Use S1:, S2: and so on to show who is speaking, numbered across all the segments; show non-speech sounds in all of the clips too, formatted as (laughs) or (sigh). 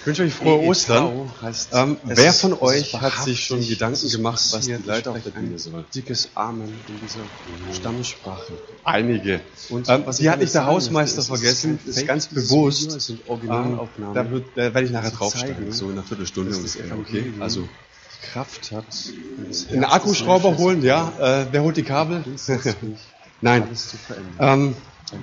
S1: Ich wünsche euch frohe Ostern. Ähm, wer von euch hat sich schon Gedanken gemacht, was die Leiter auf
S2: Ich
S1: der
S2: spreche
S1: Bühne
S2: ein
S1: soll?
S2: Dickes Amen in dieser Stammessprache.
S1: Einige.
S2: Und
S1: ähm,
S2: was
S1: die hat nicht der Hausmeister vergessen,
S2: es ist
S1: ist ganz bewusst.
S2: Es sind
S1: Ähm,
S2: Originalaufnahmen.
S1: da, wird, da werde ich nachher draufsteigen, so in einer Viertelstunde
S2: das
S1: ungefähr. Okay, also
S2: Kraft hat. das
S1: einen Akkuschrauber holen, ja. Äh, wer holt die Kabel? (laughs) Nein. Ähm,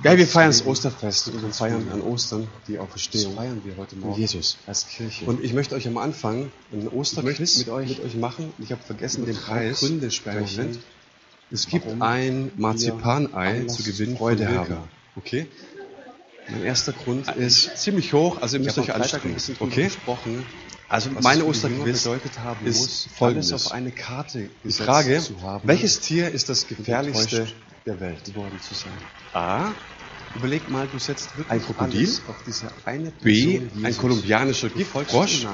S1: ja, wir feiern das Osterfest und wir feiern an Ostern die
S2: Das
S1: Auferstehung
S2: feiern wir heute Morgen
S1: Jesus.
S2: als Kirche.
S1: Und ich möchte euch am Anfang
S2: möchte
S1: Osterquiz
S2: mit euch-
S1: mit euch machen. Ich habe vergessen, den Preis.
S2: Gründe
S1: Kleinen
S2: sprechen.
S1: Es gibt ein Marzipanei zu gewinnen
S2: Freude haben.
S1: Okay?
S2: Mein erster Grund
S1: Ist
S2: ist,
S1: ziemlich hoch, also ihr
S2: ich
S1: müsst euch anstrengen. Okay?
S2: gesprochen,
S1: Also meine Osterquiz
S2: bedeutet haben
S1: ist
S2: muss,
S1: folgendes.
S2: auf eine Karte
S1: Die Frage,
S2: zu haben,
S1: welches Tier ist das gefährlichste der Welt?
S2: geworden zu sein.
S1: A.
S2: Überleg mal, du setzt wirklich
S1: Ein Krokodil?
S2: auf diese eine
S1: B.
S2: Person,
S1: Ein
S2: Jesus.
S1: kolumbianischer Giftfrosch.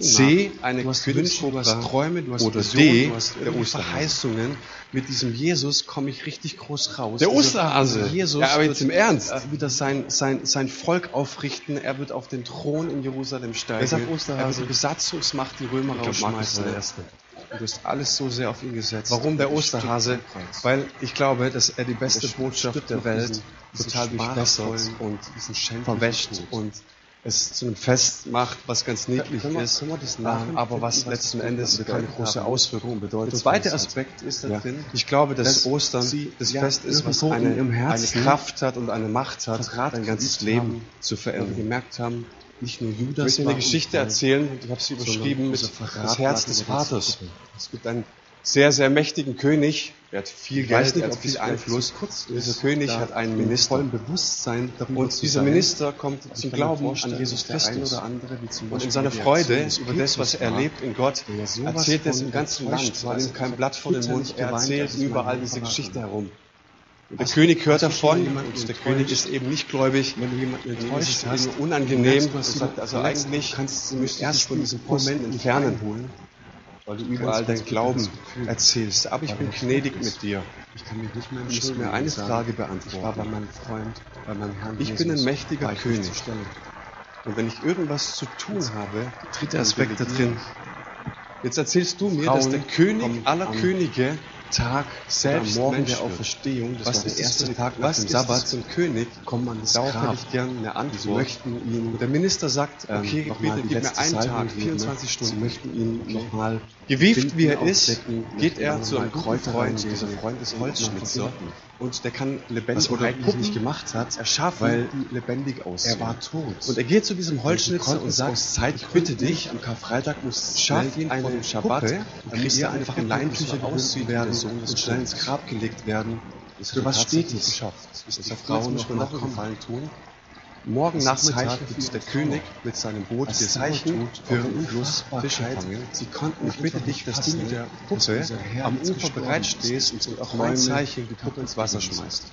S1: C. Eine
S2: du hast Wünsche, du hast Träume, du hast
S1: Oder
S2: Visionen,
S1: D.
S2: du hast
S1: Der Osterhase.
S2: Verheißungen. Mit diesem Jesus komme ich richtig groß raus.
S1: Der Osterhase.
S2: Jesus
S1: Ja, aber
S2: wird
S1: jetzt im Ernst.
S2: äh, wieder sein, sein, sein Volk aufrichten. Er wird auf den Thron in Jerusalem steigen.
S1: Wer sagt
S2: Er wird
S1: Osterhase?
S2: die Besatzungsmacht, die Römer rausschmeißen. Und du hast alles so sehr auf ihn gesetzt.
S1: Warum der
S2: er
S1: Osterhase? Weil ich glaube, dass er die beste Botschaft der Welt
S2: diesen-
S1: total
S2: schmachvollen,
S1: und verwäscht und es zu einem Fest macht, was ganz niedlich
S2: Können wir-
S1: ist,
S2: können
S1: ähm, aber was letzten Endes keine große? Auswirkung bedeutet.
S2: Der zweite. Aspekt ist da
S1: Ja.
S2: drin,
S1: Ich glaube, dass
S2: dass
S1: Ostern
S2: sie
S1: das
S2: ja
S1: Fest ist, was eine, eine Kraft hat und eine Macht hat, dein ganzes
S2: geübt haben,
S1: Leben zu verändern.
S2: gemerkt haben, nicht nur
S1: Ich
S2: Judas
S1: möchte dir
S2: war
S1: eine Geschichte erzählen, und ich habe sie überschrieben mit das Herz des Vaters. Es gibt einen sehr, sehr mächtigen König, der hat viel
S2: Ich
S1: Geld,
S2: nicht,
S1: er hat viel Einfluss.
S2: kurz
S1: Dieser König hat einen Minister.
S2: Bewusstsein
S1: Und dieser. Minister kommt
S2: Ich
S1: zum Glauben an Jesus Christus.
S2: oder andere, wie zum
S1: Und in seiner Freude über das, was er
S2: war,
S1: erlebt in Gott, erzählt er es im ganzen Land.
S2: war,
S1: Man nimmt
S2: dass
S1: kein Blatt vor den Mund, er erzählt überall diese Geschichte herum. Der König hört davon und der? König ist eben nicht gläubig.
S2: Wenn du jemanden
S1: ist
S2: enttäuscht
S1: es
S2: hast,
S1: eben unangenehm und sagt, also eigentlich
S2: kannst
S1: du müsstest
S2: erst
S1: von diesem
S2: Moment
S1: entfernen,
S2: einholen,
S1: weil du überall
S2: ganz
S1: dein
S2: bitter
S1: Glauben erzählst. Aber ich bin gnädig
S2: ist.
S1: mit dir.
S2: Ich kann mich nicht mehr entschuldigen
S1: mir eine Frage
S2: Ich war bei
S1: beantworten.
S2: meinem Freund, bei meinem Herrn
S1: Ich bin ein mächtiger König. Und wenn ich irgendwas zu tun habe,
S2: Dritter Aspekt da drin.
S1: Jetzt erzählst du mir, dass der König aller Könige
S2: Tag,
S1: selbst
S2: am Morgen
S1: Mensch
S2: der. Auferstehung, das
S1: was
S2: war der erste
S1: für,
S2: Tag nach
S1: was
S2: dem Sabbat,
S1: ein König?
S2: kommt man
S1: Darauf
S2: Grab.
S1: hätte ich gerne eine
S2: Sie
S1: Antwort.
S2: möchten ihn
S1: der Minister sagt,
S2: ähm,
S1: okay, bitte gib mir einen Tag,
S2: geben.
S1: 24
S2: Sie
S1: Stunden.
S2: möchten ihn nochmal
S1: Gewieft wie er ist, geht er zu einem guten
S2: Kräuter
S1: Freund.
S2: reingeben,
S1: Dieser Freund ist Holzschnitzer. Und der kann
S2: Was
S1: lebendige
S2: er eigentlich
S1: Puppen
S2: nicht gemacht hat,
S1: erschaffen,
S2: weil
S1: lebendig aussehen.
S2: er war tot.
S1: Und er geht zu diesem Holzschnitzer und sagt,
S2: Zeit
S1: ich bitte dich,
S2: am Karfreitag muss
S1: schaff
S2: gehen
S1: eine
S2: vor Schabbat,
S1: Puppe,
S2: dann er
S1: eine
S2: einfach in Leintücher gebunden werden
S1: der
S2: und schnell ins. Grab gelegt werden.
S1: Das
S2: Für was steht es?
S1: geschafft.
S2: Ist die
S1: Frau
S2: noch
S1: noch einen
S2: kommen?
S1: Gefallen tun. Morgen
S2: Das
S1: Nachmittag wird der König mit seinem Boot
S2: Als Zeichen für
S1: den Fluss. Fische fangen.
S2: Sie konnten
S1: ich bitte dich, dass du mit der Puppe am Ufer
S2: gestorben
S1: bereit
S2: ist
S1: stehst
S2: und
S1: auf
S2: Träume
S1: mein Zeichen die Puppe ins Wasser schmeißt.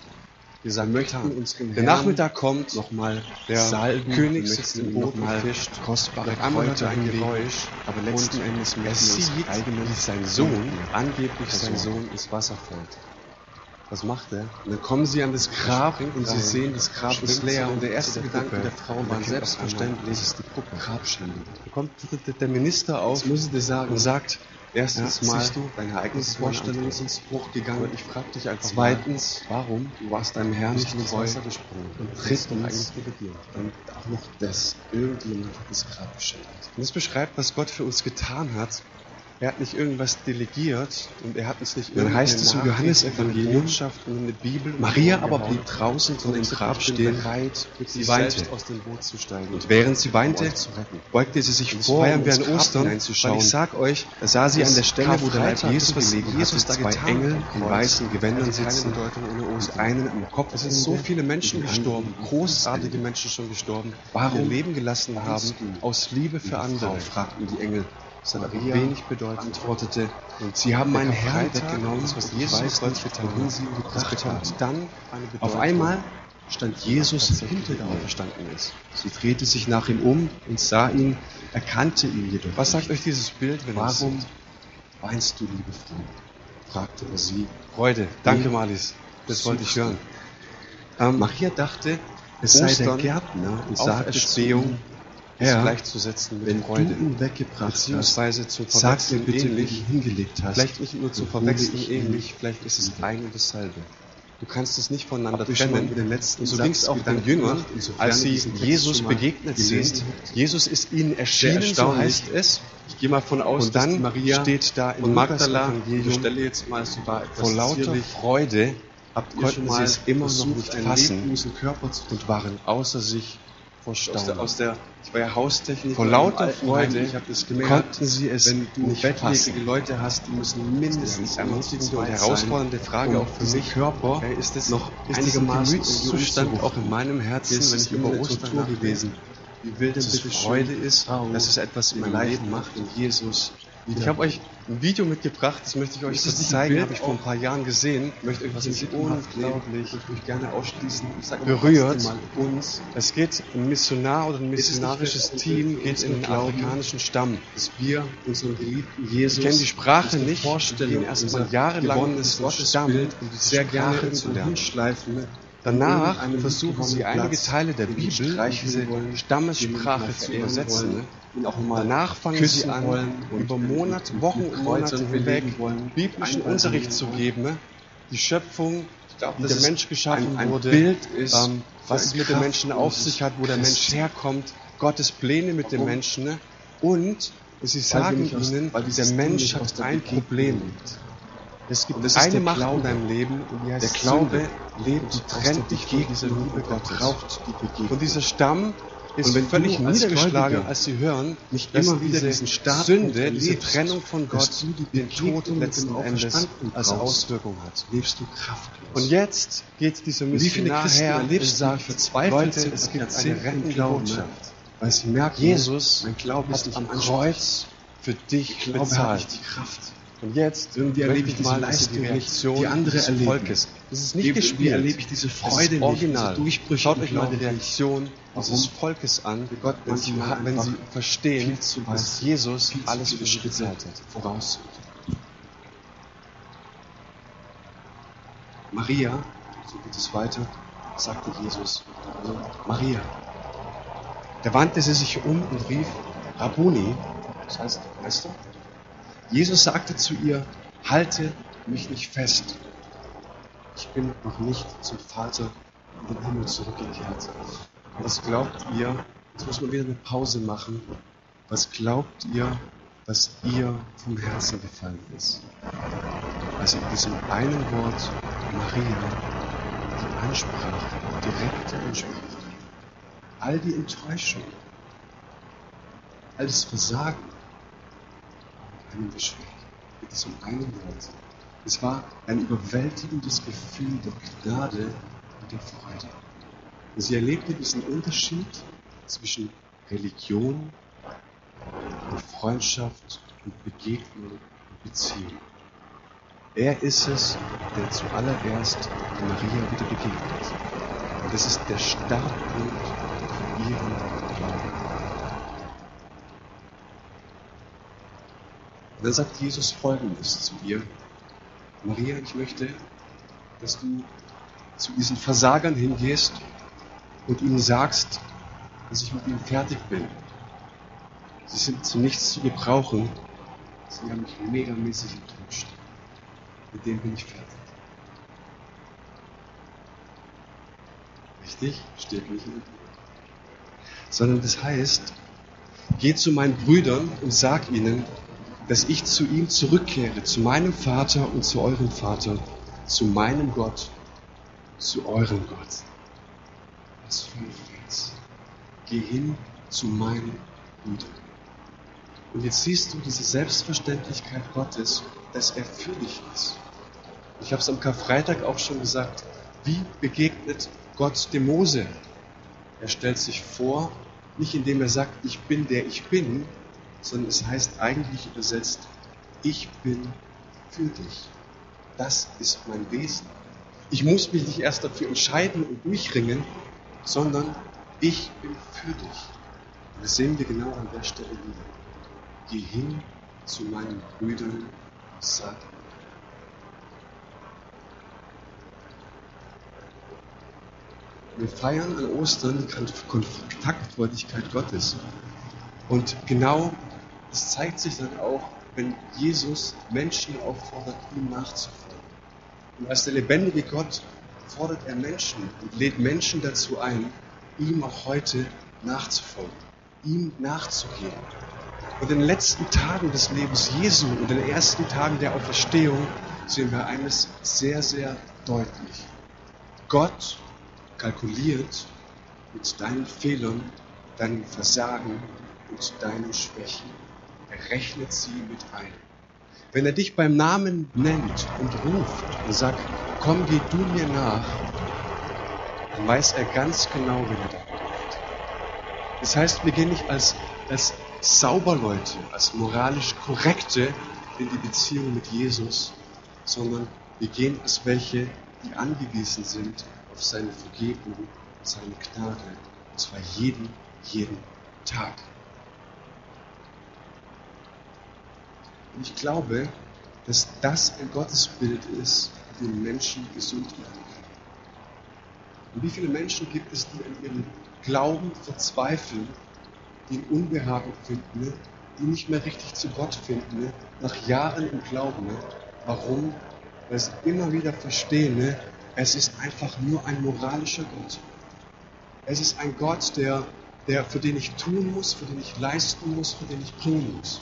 S1: Wir sagen, möchten
S2: unserem
S1: Der Nachmittag kommt,
S2: nochmal
S1: der
S2: salben,
S1: König sitzt im Boot und fischt.
S2: kostbare
S1: einmal hört er ein. Geräusch
S2: aber letzten Endes
S1: er
S2: möchten wir
S1: sieht, wie sein Sohn, angeblich sein. Sohn, ins Wasser fällt. Was macht er? Und dann kommen sie an das Grab
S2: springt
S1: und sie sehen, das Grab ist leer. Und der
S2: der
S1: erste
S2: Puppe.
S1: Gedanke der Frau war
S2: er
S1: selbstverständlich,
S2: das ist die Puppe. Grabschande.
S1: Da kommt der- Minister auf
S2: muss dir sagen,
S1: und sagt, erstens
S2: Ja,
S1: mal,
S2: du,
S1: deine
S2: Vorstellung
S1: Ereignisvorstellung
S2: ist ins Bruch gegangen.
S1: Und ich frage dich einfach
S2: Zweitens,
S1: mal, warum? Du warst deinem Herrn nicht treu. Und drittens.
S2: Und auch noch das. Irgendjemand hat das Grab beschädigt.
S1: Und das beschreibt, was Gott für uns getan hat. Er hat nicht irgendwas delegiert und er hat uns nicht
S2: Dann heißt es im Johannesevangelium, Maria aber blieb draußen vor dem Grab stehen,
S1: bereit,
S2: sie
S1: sie
S2: weinte. aus dem Boot zu steigen.
S1: Und während sie weinte, beugte sie sich vor, um ins Grab
S2: Ostern,
S1: hineinzuschauen.
S2: weil ich
S1: sag euch, da sah sie an der Stelle, wo der Leib Jesus gelegen
S2: Jesus
S1: hatte, zwei
S2: getan
S1: Engel in weißen Gewändern
S2: hatte keine
S1: sitzen
S2: Bedeutung ohne
S1: und einen am Kopf. Es sind so viele Menschen gestorben, großartige Menschen schon gestorben,
S2: Warum
S1: Leben gelassen haben, aus Liebe für andere, fragten die Engel. Das hat aber
S2: Maria
S1: wenig bedeutet.
S2: antwortete,
S1: Und sie haben meinen Herrn weggenommen,
S2: was Jesus
S1: weiß nicht, wohin
S2: getan
S1: sie ihn
S2: hat,
S1: gebracht haben. Dann
S2: Auf einmal stand Jesus hinter
S1: der auferstanden ist.
S2: Sie drehte sich nach ihm um und sah ihn, erkannte ihn jedoch.
S1: Was sagt euch dieses Bild, wenn
S2: Warum weinst du, liebe Frau? fragte er sie.
S1: Freude. Danke, Malis. Das wollte ich hören. Ähm,
S2: Maria dachte, es sei der Gärtner und sagte zu ihm, ist
S1: Herr,
S2: gleichzusetzen mit
S1: wenn
S2: Freude.
S1: du ihn weggebracht hast,
S2: Beziehungsweise zum
S1: sag mir
S2: Verwechseln
S1: bitte,
S2: ähnlich.
S1: ihn hingelegt hast.
S2: Vielleicht nicht nur
S1: hole
S2: Verwechseln ähnlich, vielleicht ist es ein und dasselbe. Du kannst es nicht voneinander trennen. so ging es auch den Jüngern, als sie Jesus begegnet sind. Jesus ist ihnen erschienen, so heißt es.
S1: Ich gehe mal von aus,
S2: Und dann
S1: Maria
S2: steht da in
S1: Magdala, ich stelle jetzt mal, sie war
S2: vor lauter. Freude
S1: Habt
S2: konnten sie es immer noch nicht fassen
S1: zu
S2: und waren außer sich vor
S1: aus der,
S2: Staunen.
S1: aus der, ich war ja Haustechniker.
S2: Vor lauter. Freude
S1: ich habe das gemerkt,
S2: konnten sie es
S1: wenn du
S2: nicht
S1: bettlägerige. Leute hast, die müssen mindestens
S2: ermutigende und herausfordernde Frage
S1: um
S2: auch für mich.
S1: Körper
S2: Hey, ist es
S1: noch
S2: ist
S1: einigermaßen
S2: Gemütszustand auch in meinem Herzen, wenn ich über Ostern
S1: Tortur gewesen. Wie
S2: dass es Freude ist, dass es etwas in
S1: mein
S2: meinem Leben
S1: macht und Jesus wieder
S2: Ich habe euch ein Video mitgebracht, das möchte ich euch kurz zeigen, habe ich vor ein paar Jahren gesehen.
S1: Ich möchte euch was
S2: ist
S1: unglaublich. Ich würde mich gerne ausschließen. Ich
S2: berührt.
S1: uns,
S2: Es geht ein Missionar oder ein missionarisches Team geht in den afrikanischen Stamm.
S1: dass wir unseren geliebten Jesus
S2: Ich kenne die Sprache nicht,
S1: Vorstellung,
S2: gehen erstmal jahrelang in diesen Stamm,
S1: Gottesbild
S2: um diese
S1: sehr gerne
S2: Sprache zu
S1: irgendwo
S2: lernen. Danach versuchen sie einige Teile der Bibel in diese Stammessprache zu übersetzen.
S1: mal
S2: Danach fangen sie an, über Monate, Wochen und Monate hinweg biblischen Unterricht zu geben, die Schöpfung, wie der Mensch geschaffen wurde,
S1: Bild ist
S2: ähm, was es mit dem Menschen auf sich hat, wo der Mensch herkommt, Gottes Pläne mit dem? Menschen ne? und sie sagen ihnen,
S1: weil
S2: der Mensch hat ein Problem. Es gibt
S1: Und das ist
S2: eine
S1: der
S2: Macht in deinem Leben und die heißt
S1: Der Glaube lebt aus
S2: trennt dich von dieser Liebe
S1: und
S2: Gottes.
S1: braucht die Begegnung.
S2: Und dieser Stamm ist
S1: Und wenn
S2: völlig niedergeschlagen, als sie hören,
S1: nicht
S2: dass
S1: immer wieder
S2: diese Sünde, diese Trennung von Gott, den Tod letzten Endes als Auswirkung hat.
S1: lebst du kraftlos.
S2: Und jetzt geht dieser
S1: Und
S2: Missionar her und sagt,
S1: verzweifelt
S2: Leute, es gibt eine rettende? Botschaft.
S1: weil sie merken,
S2: Jesus
S1: mein Glaube ist
S2: hat am. Kreuz für dich bezahlt.
S1: die Kraft.
S2: Und jetzt
S1: Irgendwie erlebe ich diese
S2: mal,
S1: Leistung
S2: die
S1: nicht,
S2: Reaktion
S1: die andere
S2: des
S1: erleben.
S2: Volkes. Das ist nicht gespielt.
S1: erlebe ich diese Freude nicht,
S2: original.
S1: diese Durchbrüche
S2: Schaut euch mal die
S1: nicht.
S2: Reaktion dieses Volkes an,
S1: Gott
S2: wenn sie, wenn sie verstehen, dass Jesus alles für sie
S1: Schritte
S2: hat.
S1: voraus. Maria, so geht es weiter, sagte Jesus. Also, Maria. Da wandte sie sich um und rief, Rabboni, das heißt Meister. Jesus sagte zu ihr, halte mich nicht fest. Ich bin noch nicht zum Vater in den Himmel zurückgekehrt. Was glaubt ihr, jetzt muss man wieder eine Pause machen, was glaubt ihr, was ihr vom Herzen gefallen ist? Als in diesem einen Wort Maria die Ansprache direkt anspricht. All die Enttäuschung, all das Versagen, einem Geschenk mit diesem einen Wort. Es war ein überwältigendes Gefühl der Gnade und der Freude. Sie erlebte diesen Unterschied zwischen Religion und Freundschaft und Begegnung und Beziehung. Er ist es, der zuallererst Maria wieder begegnet. Und das ist der Startpunkt für ihren Glauben. Und dann sagt Jesus Folgendes zu ihr. Maria, ich möchte, dass du zu diesen Versagern hingehst und ihnen sagst, dass ich mit ihnen fertig bin. Sie sind zu nichts zu gebrauchen. Sie haben mich megamäßig enttäuscht. Mit dem bin ich fertig. Richtig? Steht nicht in der Bibel. Sondern das heißt, geh zu meinen Brüdern und sag ihnen, dass ich zu ihm zurückkehre, zu meinem Vater und zu eurem Vater, zu meinem Gott, zu eurem Gott. Was für ein Vers. Geh hin zu meinen Brüdern. Und jetzt siehst du diese Selbstverständlichkeit Gottes, dass er für dich ist. Ich habe es am Karfreitag auch schon gesagt. Wie begegnet Gott dem Mose? Er stellt sich vor, nicht indem er sagt, ich bin der ich bin, sondern es heißt eigentlich übersetzt, ich bin für dich. Das ist mein Wesen. Ich muss mich nicht erst dafür entscheiden und durchringen, sondern ich bin für dich. Und das sehen wir genau an der Stelle wieder. Geh hin zu meinen Brüdern, sag Wir feiern an Ostern die Kontaktfreudigkeit Gottes. Und genau das zeigt sich dann auch, wenn Jesus Menschen auffordert, ihm nachzufolgen. Und als der lebendige Gott fordert er Menschen und lädt Menschen dazu ein, ihm auch heute nachzufolgen, ihm nachzugehen. Und in den letzten Tagen des Lebens Jesu und in den ersten Tagen der Auferstehung sehen wir eines sehr, sehr deutlich. Gott kalkuliert mit deinen Fehlern, deinem Versagen und deinen Schwächen. Rechnet sie mit ein. Wenn er dich beim Namen nennt und ruft und sagt, komm, geh du mir nach, dann weiß er ganz genau, wen er da ruft. Das heißt, wir gehen nicht als, als Sauberleute, als moralisch Korrekte in die Beziehung mit Jesus, sondern wir gehen als welche, die angewiesen sind auf seine Vergebung und seine Gnade. Und zwar jeden, jeden Tag. Ich glaube, dass das ein Gottesbild ist, dem Menschen gesund werden kann. Und wie viele Menschen gibt es, die an ihrem Glauben verzweifeln, die Unbehagen finden, die nicht mehr richtig zu Gott finden, nach Jahren im Glauben. Warum? Weil sie immer wieder verstehen, es ist einfach nur ein moralischer Gott. Es ist ein Gott, der, der, für den ich tun muss, für den ich leisten muss, für den ich bringen muss.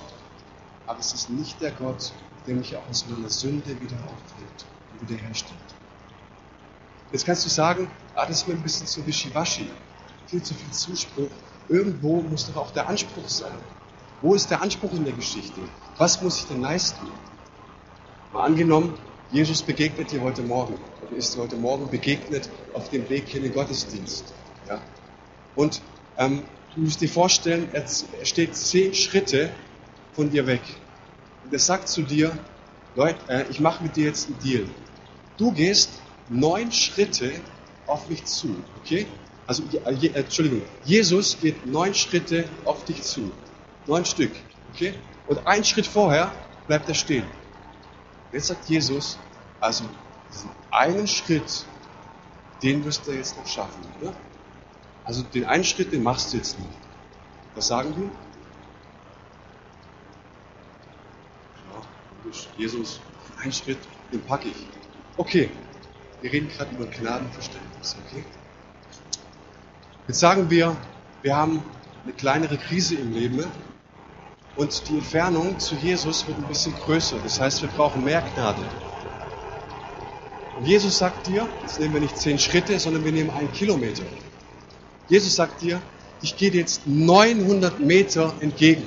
S1: Aber es ist nicht der Gott, der mich auch aus meiner Sünde wieder aufhält und wiederherstellt. Jetzt kannst du sagen, ah, das ist mir ein bisschen zu wischiwaschi, viel zu viel Zuspruch. Irgendwo muss doch auch der Anspruch sein. Wo ist der Anspruch in der Geschichte? Was muss ich denn leisten? Mal angenommen, Jesus begegnet dir heute Morgen oder ist dir heute Morgen begegnet auf dem Weg hier in den Gottesdienst. Ja? Und ähm, du musst dir vorstellen, er steht zehn Schritte von dir weg. Und er sagt zu dir, Leute, äh, ich mache mit dir jetzt einen Deal. Du gehst neun Schritte auf mich zu, okay? Also, äh, Entschuldigung, Jesus geht neun Schritte auf dich zu. Neun Stück, okay? Und einen Schritt vorher bleibt er stehen. Jetzt sagt Jesus, also diesen einen Schritt, den wirst du jetzt noch schaffen, oder? Also den einen Schritt, den machst du jetzt nicht. Was sagen wir? Jesus, ein Schritt, den packe ich. Okay, wir reden gerade über Gnadenverständnis, okay? Jetzt sagen wir, wir haben eine kleinere Krise im Leben und die Entfernung zu Jesus wird ein bisschen größer. Das heißt, wir brauchen mehr Gnade. Und Jesus sagt dir, jetzt nehmen wir nicht zehn Schritte, sondern wir nehmen einen Kilometer. Jesus sagt dir, ich gehe dir jetzt 900 Meter entgegen.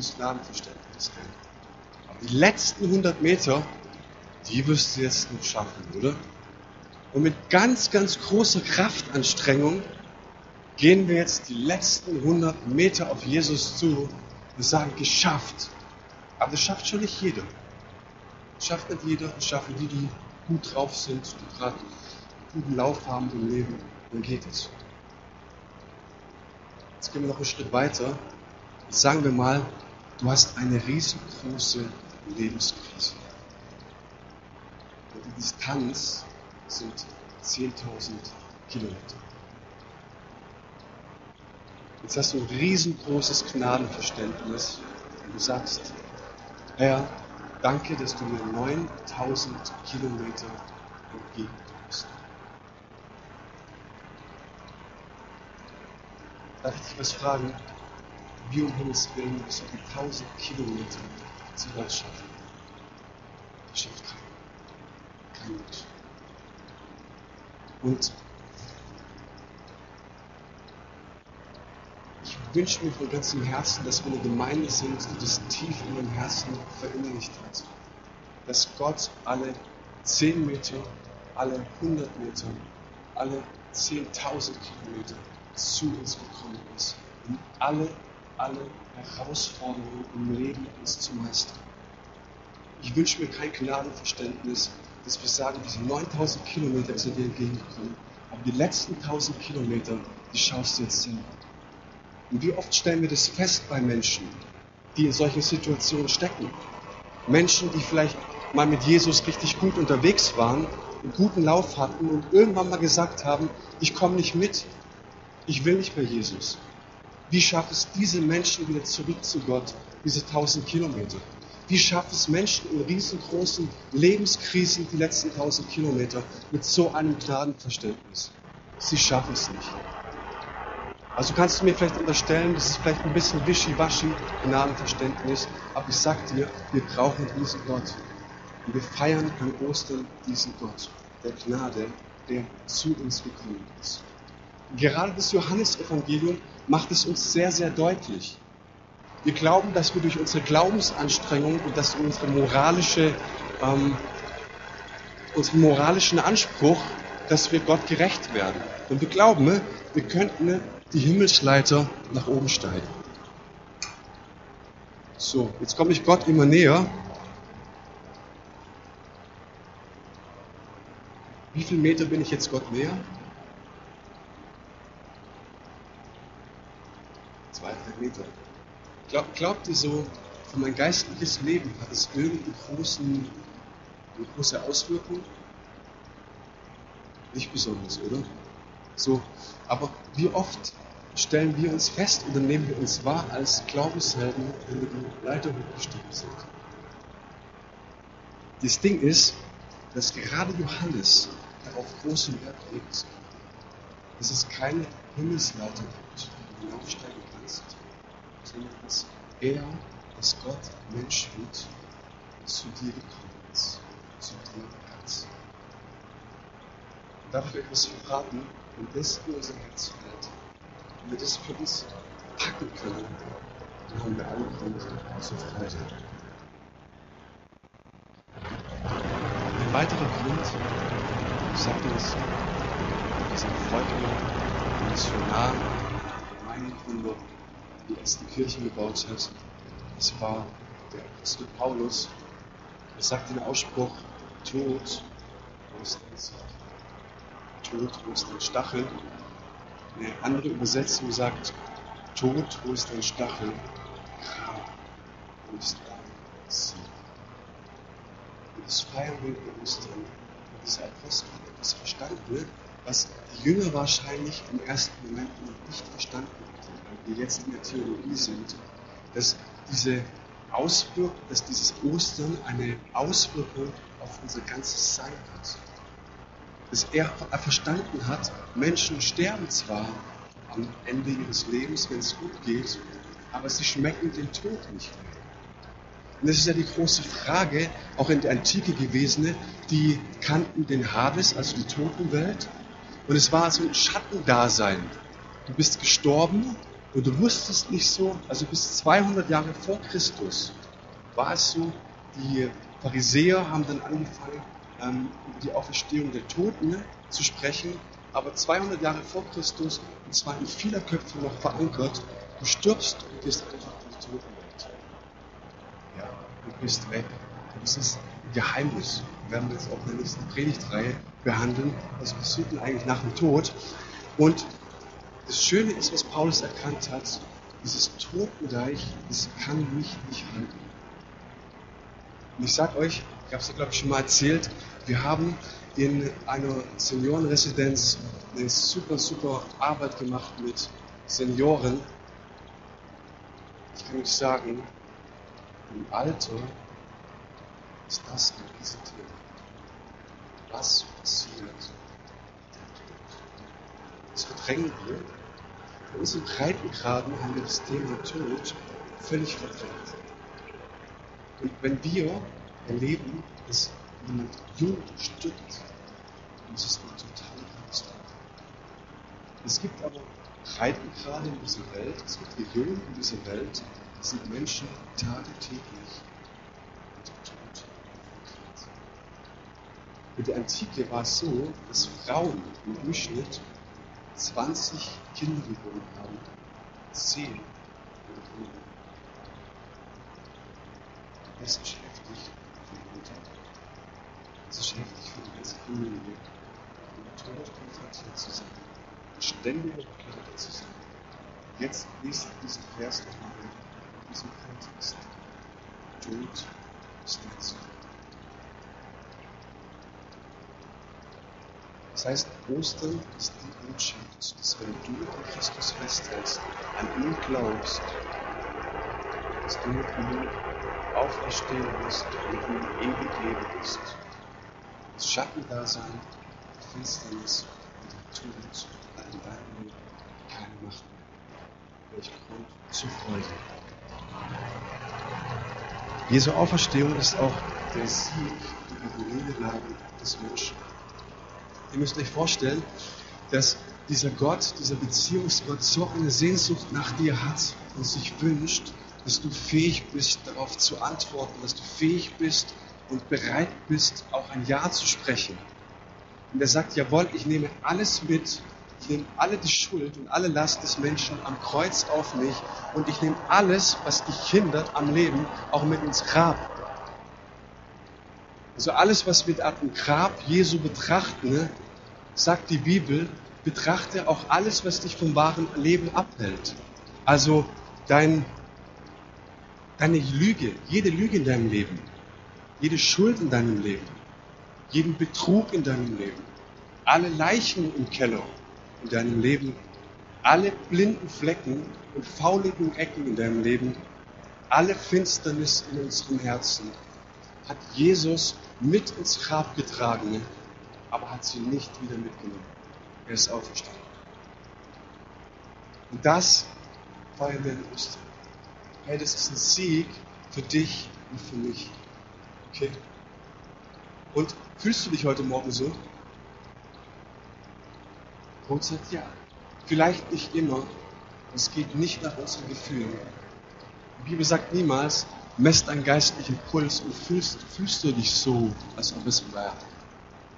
S1: Gutes Gnadenverständnis. Aber die letzten 100 Meter, die wirst du jetzt nicht schaffen, oder? Und mit ganz, ganz großer Kraftanstrengung gehen wir jetzt die letzten 100 Meter auf Jesus zu und sagen, geschafft. Aber das schafft schon nicht jeder. Das schafft nicht jeder, das schaffen die, die gut drauf sind, die gerade einen guten Lauf haben im Leben. Dann geht es. Jetzt gehen wir noch einen Schritt weiter sagen wir mal, du hast eine riesengroße Lebenskrise. Die Distanz sind 10.000 Kilometer. Jetzt hast du ein riesengroßes Gnadenverständnis und du sagst, Herr, danke, dass du mir 9000 Kilometer entgegenkommst. Darf ich dich was fragen? Wie um Himmels Willen bis auf die 1000 Kilometer zu Gott schaffen. Das schafft keiner. Kein Mensch. Und ich wünsche mir von ganzem Herzen, dass wir eine Gemeinde sind, die das tief in ihrem Herzen verinnerlicht hat. Dass Gott alle 10 Meter, alle 100 Meter, alle 10.000 Kilometer zu uns gekommen ist, um alle alle Herausforderungen im Leben uns zu meistern. Ich wünsche mir kein Gnadenverständnis, dass wir sagen, diese 9000 Kilometer sind dir entgegengekommen, aber die letzten 1000 Kilometer, die schaust du jetzt selber. Und wie oft stellen wir das fest bei Menschen, die in solchen Situationen stecken? Menschen, die vielleicht mal mit Jesus richtig gut unterwegs waren, einen guten Lauf hatten und irgendwann mal gesagt haben, ich komme nicht mit, ich will nicht mehr Jesus. Wie schafft es diese Menschen wieder zurück zu Gott, diese tausend Kilometer? Wie schafft es Menschen in riesengroßen Lebenskrisen die letzten tausend Kilometer mit so einem Gnadenverständnis? Sie schaffen es nicht. Also kannst du mir vielleicht unterstellen, das ist vielleicht ein bisschen wischiwaschi, Gnadenverständnis, aber ich sag dir, wir brauchen diesen Gott. Und wir feiern an Ostern diesen Gott der Gnade, der zu uns gekommen ist. Gerade das Johannesevangelium macht es uns sehr, sehr deutlich. Wir glauben, dass wir durch unsere Glaubensanstrengung und dass unsere moralische, ähm, unseren moralischen Anspruch, dass wir Gott gerecht werden. Und wir glauben, wir könnten die Himmelsleiter nach oben steigen. So, jetzt komme ich Gott immer näher. Wie viele Meter bin ich jetzt Gott näher? Zwei, drei Meter. Glaub, glaubt ihr so, für mein geistliches Leben hat es irgendeine großen, eine große Auswirkung? Nicht besonders, oder? So, aber wie oft stellen wir uns fest oder nehmen wir uns wahr als Glaubenshelden, wenn wir die Leiter hochgestiegen sind? Das Ding ist, dass gerade Johannes darauf großen Wert legt, dass es keine Himmelsleiter gibt, die du hinaufsteigen kannst, dass er, dass Gott Mensch wird, zu dir gekommen ist, zu dir Herz. Darf ich etwas verraten, wenn das in unser Herz fällt, wenn wir das für uns packen können, dann haben wir alle Grund zur Freude. Ein weiterer Grund, ich sagte das, dieser Freudler, Missionar, Gemeindegründer, die ersten Kirchen gebaut hat, das war der Apostel Paulus. Er sagte den Ausspruch, Tod, wo ist dein Sieg? Tod, wo ist dein Stachel? Eine andere Übersetzung sagt, Tod, wo ist dein Stachel? Grab, wo ist dein Sieg? Und das feiern wir in Ostern. Dieser Apostel hat etwas verstanden, was die Jünger wahrscheinlich im ersten Moment noch nicht verstanden wir jetzt in der Theologie sind, dass diese Auswirkung, dass dieses Ostern eine Auswirkung auf unser ganzes Sein hat. Dass er verstanden hat, Menschen sterben zwar am Ende ihres Lebens, wenn es gut geht, aber sie schmecken den Tod nicht mehr. Und das ist ja die große Frage, auch in der Antike gewesen, die kannten den Hades, also die Totenwelt, und es war so ein Schattendasein. Du bist gestorben und du wusstest nicht so, also bis 200 Jahre vor Christus war es so, die Pharisäer haben dann angefangen, ähm, über die Auferstehung der Toten zu sprechen, aber 200 Jahre vor Christus, und zwar in vieler Köpfen noch verankert, du stirbst und gehst einfach in die Totenwelt. Ja, du bist weg. Das ist ein Geheimnis. Wir werden jetzt auch in der nächsten Predigtreihe behandeln, was passiert denn eigentlich nach dem Tod. Und das Schöne ist, was Paulus erkannt hat, dieses Totenreich, das kann mich nicht halten. Und ich sage euch, ich habe es ja glaube ich schon mal erzählt, wir haben in einer Seniorenresidenz eine super, super Arbeit gemacht mit Senioren. Ich kann euch sagen, im Alter ist das ein Riesenthema. Was passiert? Das verdrängen wir. In unseren Breitengraden haben wir das Thema Tod völlig verdrängt. Und wenn wir erleben, dass jemand jung stirbt, dann ist es eine totale Katastrophe. Es gibt aber Breitengrade in dieser Welt, es gibt Regionen in dieser Welt, das sind Menschen tagtäglich mit dem Tod. In der Antike war es so, dass Frauen im Durchschnitt 20 Kinder geboren haben, 10 oder weniger. Das ist heftig für die Mutter. Das ist heftig für die ganze Familie, mit Tod konfrontiert zu sein, ständig begleitet zu sein. Jetzt liest diesen Vers nochmal in diesem Kontext. Tod ist dein Ziel. Das heißt, Ostern ist die Botschaft, dass wenn du an Christus festhältst, an ihn glaubst, dass du mit ihm auferstehen wirst und ihm ewig leben wirst. Das Schattendasein, die Finsternis und der Tod hat in deinem Leben keine Macht mehr. Welch Grund zur Freude. Jesu Auferstehung ist auch der Sieg über die Niederlagen des Menschen. Ihr müsst euch vorstellen, dass dieser Gott, dieser Beziehungsgott so eine Sehnsucht nach dir hat und sich wünscht, dass du fähig bist, darauf zu antworten, dass du fähig bist und bereit bist, auch ein Ja zu sprechen. Und er sagt, jawohl, ich nehme alles mit, ich nehme alle die Schuld und alle Last des Menschen am Kreuz auf mich und ich nehme alles, was dich hindert am Leben, auch mit ins Grab. Also alles, was wir am Grab Jesu betrachten, ne, sagt die Bibel, betrachte auch alles, was dich vom wahren Leben abhält. Also dein, deine Lüge, jede Lüge in deinem Leben, jede Schuld in deinem Leben, jeden Betrug in deinem Leben, alle Leichen im Keller in deinem Leben, alle blinden Flecken und fauligen Ecken in deinem Leben, alle Finsternis in unserem Herzen, hat Jesus mit ins Grab getragen, aber hat sie nicht wieder mitgenommen. Er ist auferstanden. Und das feiern wir in Ostern. Hey, das ist ein Sieg für dich und für mich. Okay? Und fühlst du dich heute Morgen so? Grundsatz ja. Vielleicht nicht immer. Es geht nicht nach unseren Gefühlen. Die Bibel sagt niemals, messt einen geistlichen Puls und fühlst, fühlst du dich so, als ob es wäre.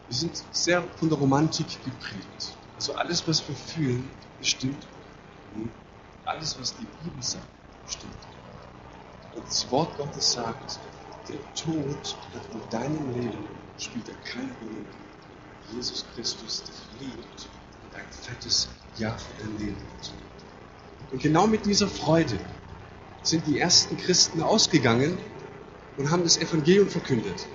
S1: Wir sind sehr von der Romantik geprägt. Also alles, was wir fühlen, bestimmt. Und alles, was die Bibel sagt, bestimmt. Und das Wort Gottes sagt, der Tod hat in deinem Leben spielt er keine Rolle mehr. Jesus Christus dich liebt und ein fettes Ja für dein Leben hat. Und genau mit dieser Freude sind die ersten Christen ausgegangen und haben das Evangelium verkündet.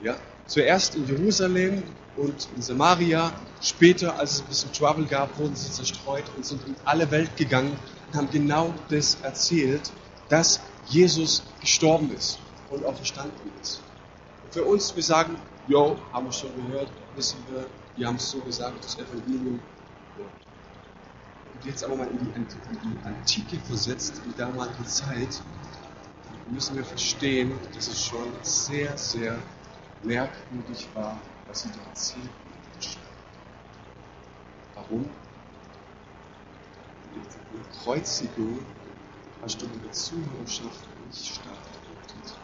S1: Ja? Zuerst in Jerusalem und in Samaria, später, als es ein bisschen Trouble gab, wurden sie zerstreut und sind in alle Welt gegangen und haben genau das erzählt, dass Jesus gestorben ist und auch verstanden ist. Und für uns, wir sagen, jo, haben wir schon gehört, wissen wir, die haben es so gesagt, das Evangelium. Und jetzt aber mal in die, in die Antike versetzt, in die damalige Zeit, müssen wir verstehen, dass es schon sehr, sehr merkwürdig war, was sie da erzählten. Warum? Die Kreuzigung in der Zuhörerschaft nicht beobachtet.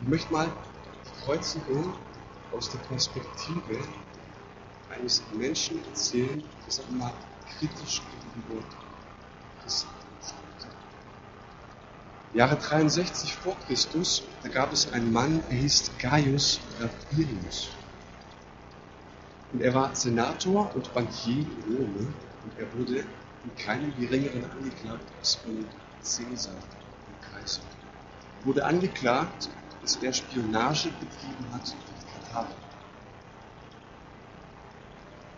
S1: Ich möchte mal die Kreuzigung aus der Perspektive eines Menschen erzählen, der wir mal kritisch gegenüber Christen steht. Jahre 63 vor Christus, da gab es einen Mann, er hieß Gaius Rabirius. Und er war Senator und Bankier in Rom und er wurde in keinem geringeren angeklagt als von Caesar, dem Kaiser. Er wurde angeklagt, dass er Spionage betrieben hat in Katar.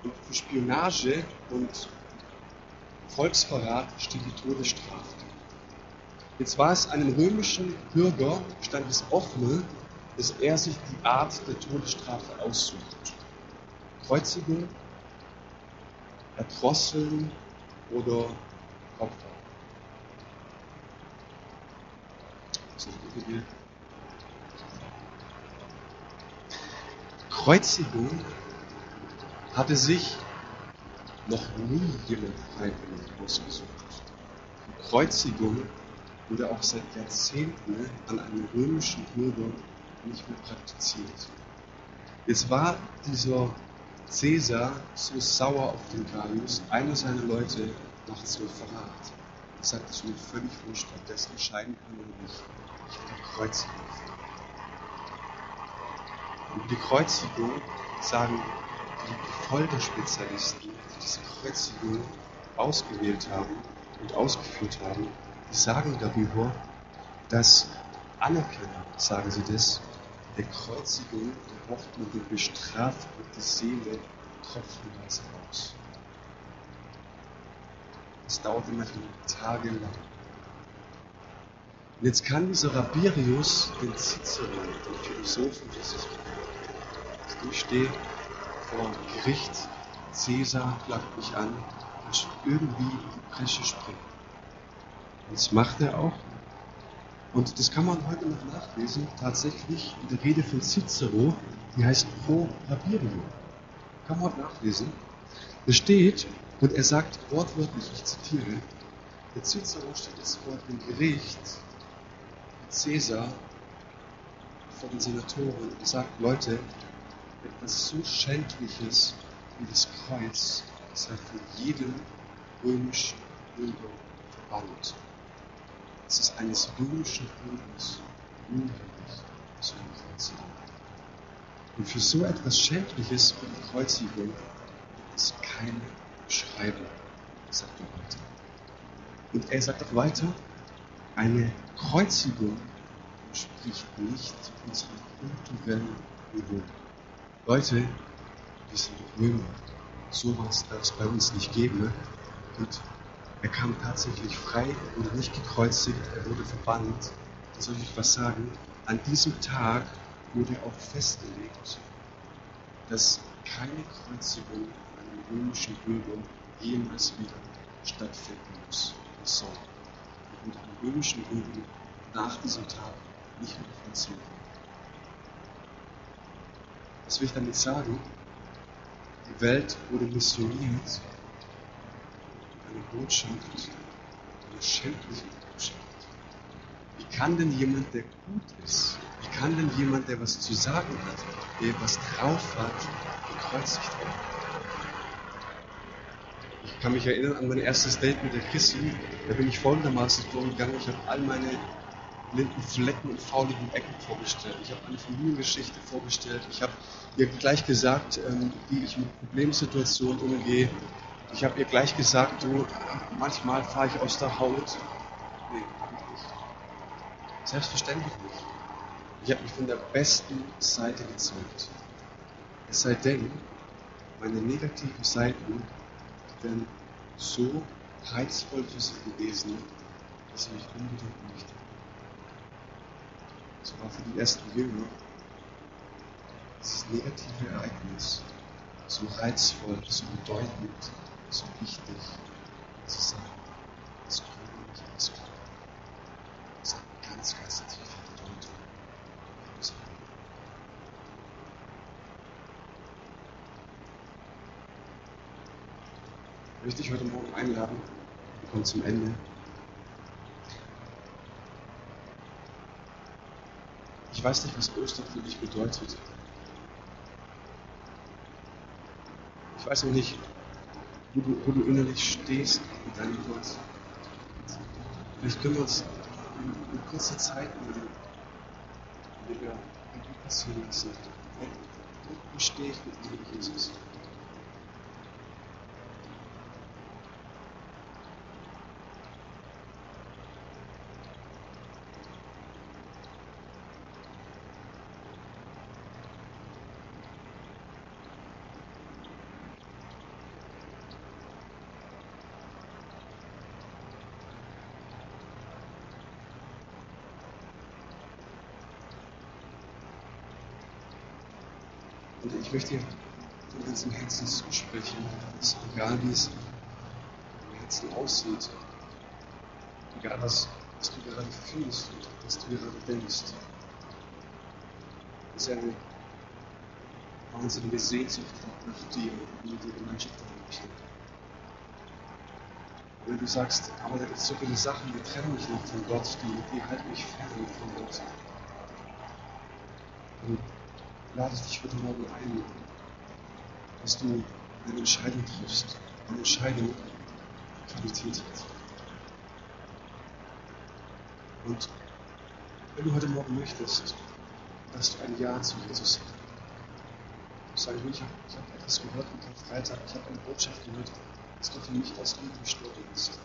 S1: Und für Spionage und Volksverrat steht die Todesstrafe. Jetzt war es einem römischen Bürger, stand es offen, dass er sich die Art der Todesstrafe aussucht. Kreuzigung, Erdrosseln oder Kopfbau. Kreuzigung hatte sich noch nie jemand freiwillig ausgesucht. Die Kreuzigung wurde auch seit Jahrzehnten an einem römischen Bürger nicht mehr praktiziert. Jetzt war dieser Cäsar so sauer auf den Gaius, einer seiner Leute macht so Verrat. Er sagt, es mir völlig wurscht, ob das entscheiden kann oder nicht. Ich will die Kreuzigung. Und die Kreuzigung sagen die Folterspezialisten, diese Kreuzigung ausgewählt haben und ausgeführt haben, die sagen darüber, dass Anerkennung, sagen sie das, der Kreuzigung, der Hoffnung und bestraft wird die Seele tropfenweise aus. Es dauert immerhin tagelang. Und jetzt kann dieser Rabirius den Cicero, den Philosophen, ich stehe vor Gericht, Cäsar klagt mich an, irgendwie in die Bresche springen. Und das macht er auch. Und das kann man heute noch nachlesen, tatsächlich in der Rede von Cicero, die heißt Pro Rabirio. Kann man heute nachlesen. Es steht, und er sagt wortwörtlich, ich zitiere, der Cicero steht jetzt vor dem Gericht Cäsar vor den Senatoren und sagt, Leute, etwas so Schändliches das Kreuz sei von jedem römischen Bürger verbannt. Es ist eines römischen Bürgers unheimlich, so ein Kreuz Und für so etwas Schändliches wie die Kreuzigung gibt es keine Beschreibung, sagt er weiter. Und er sagt auch weiter, eine Kreuzigung entspricht nicht unserer kulturellen Niveau. Leute, sind Römer. Sowas darf es bei uns nicht geben. Und er kam tatsächlich frei, er wurde nicht gekreuzigt, er wurde verbannt. Da soll ich was sagen? An diesem Tag wurde auch festgelegt, dass keine Kreuzigung an einem römischen Bürger jemals wieder stattfinden muss. Das soll. Und an römischen Bürgern nach diesem Tag nicht mehr kreuzigen. Was will ich damit sagen? Die Welt wurde missioniert eine Botschaft, eine schändliche Botschaft. Wie kann denn jemand, der gut ist, wie kann denn jemand, der was zu sagen hat, der was drauf hat, gekreuzigt werden? Ich kann mich erinnern an mein erstes Date mit der Chrissy. Da bin ich folgendermaßen vorgegangen. Ich habe all meine blinden Flecken und fauligen Ecken vorgestellt. Ich habe eine Familiengeschichte vorgestellt. Ich habe ihr gleich gesagt, ähm, wie ich mit Problemsituationen umgehe. Ich habe ihr gleich gesagt, du, manchmal fahre ich aus der Haut. Nee, nicht. Selbstverständlich nicht. Ich habe mich von der besten Seite gezeigt. Es sei denn, meine negativen Seiten wären so reizvoll für sie gewesen, dass sie mich unbedingt nicht das war für die ersten Jünger dieses negative Ereignis so reizvoll, so bedeutend, so wichtig zu sein. Das können nicht ausdrücken. Das hat eine ganz, ganz tiefe Bedeutung. Ich möchte dich heute Morgen einladen, wir kommen zum Ende. Ich weiß nicht, was Ostern für dich bedeutet. Ich weiß auch nicht, wo du, wo du innerlich stehst mit deinem Gott. Vielleicht können wir uns in, in kurzer Zeit über die Revue passieren lassen. Wo stehe ich mit dir, Jesus? Und ich möchte von ganzem Herzen zusprechen, dass egal wie es im Herzen aussieht, egal was, was du gerade fühlst und was du gerade denkst, er eine wahnsinnige Sehnsucht nach dir und mit dir Gemeinschaft haben möchte. Wenn du sagst, aber da gibt es so viele Sachen, die trennen mich noch von Gott, die, die halten mich fern von Gott. Und lade ich dich heute Morgen ein, dass du eine Entscheidung triffst. Eine Entscheidung, Qualität hat. Und wenn du heute Morgen möchtest, dass du ein Ja zu Jesus sagst, sag ich, ich habe hab etwas gehört am Freitag, ich habe eine Botschaft gehört, das du für mich aus gestorben ist.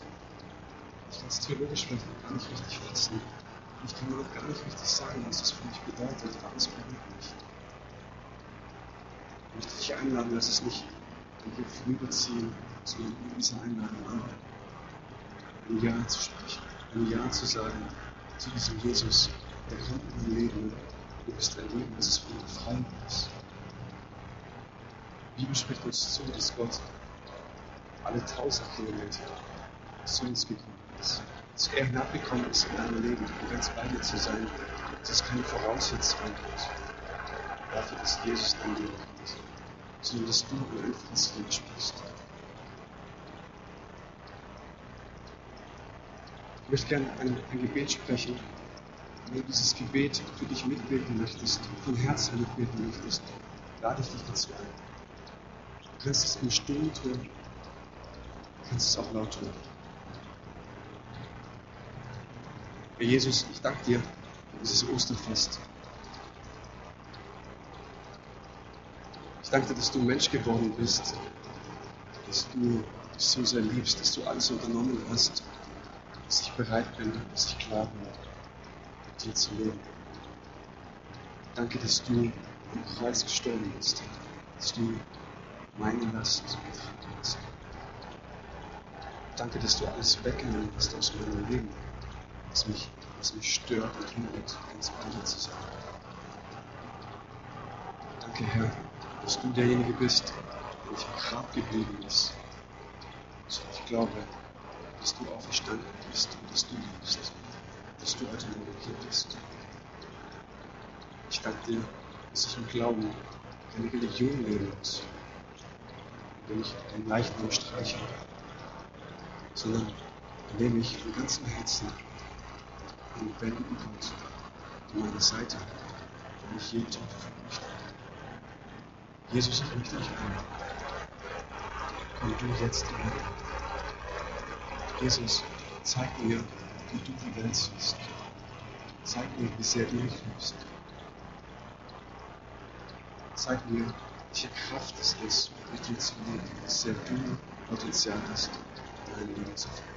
S1: Ich kann es theologisch vielleicht gar nicht richtig fassen, Ich kann mir noch gar nicht richtig sagen, was das für mich bedeutet, aber es berührt mich. Möchte dich einladen, lass es nicht an dir vorüberziehen, sondern in dieser Einladung an, ein Ja zu sprechen, ein Ja zu sagen zu diesem Jesus, der kommt in dein Leben. Du wirst erleben, dass es von Befreiung ist. Die Bibel spricht uns zu, dass Gott alle tausend Kilometer zu uns gekommen ist. Dass er hinabgekommen ist in deinem Leben, um ganz bei dir zu sein. Das ist keine Voraussetzung dafür, dass Jesus dein Leben sondern dass du einfaches Leben sprichst. Ich möchte gerne ein, ein Gebet sprechen. Wenn du dieses Gebet für dich mitbeten möchtest, von Herzen mitbeten möchtest, lade ich dich dazu ein. Du kannst es im Stillen tun, du kannst es auch laut tun. Herr Jesus, ich danke dir für dieses Osterfest. Ich danke dir, dass du Mensch geworden bist, dass du dich so sehr liebst, dass du alles unternommen hast, dass ich bereit bin, dass ich klar bin, mit dir zu leben. Danke, dass du am Kreuz gestorben bist, dass du meine Last getragen hast. Danke, dass du alles weggenommen hast aus meinem Leben, was mich, was mich stört und hindert, ganz bei dir zu sein. Danke, Herr, dass du derjenige bist, der nicht im Grab geblieben ist. Ich glaube, dass du auferstanden bist und dass du liebst, dass du heute Morgen hier bist. Ich danke dir, dass ich im Glauben keine Religion leben muss, indem ich den Leichnam streiche, sondern indem ich von ganzem Herzen den lebendigen Gott an meiner Seite, den ich jeden Tag verfürchte. Jesus, möchte dich einladen. Komm du jetzt Leben. Jesus, zeig mir, wie du die Welt siehst. Zeig mir, wie sehr du mich liebst. Zeig mir, welche Kraft es ist, mit dir zu leben, wie sehr du Potenzial hast, in deinem Leben zu finden.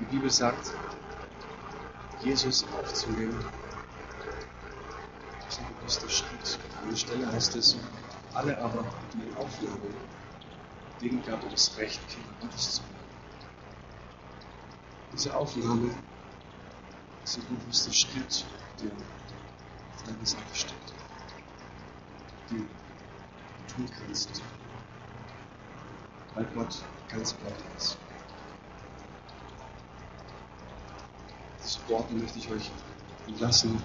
S1: Die Bibel sagt, Jesus aufzunehmen, ist ein bewusster Schritt. An der Stelle heißt es, alle aber, die ihn aufnahmen, denen gab er das Recht, Kinder Gottes zu werden. Diese Aufnahme ist ein bewusster Schritt, der auf deiner Seite steht, den du tun kannst, weil Gott ganz bei dir ist. Diese Worte möchte ich euch entlassen.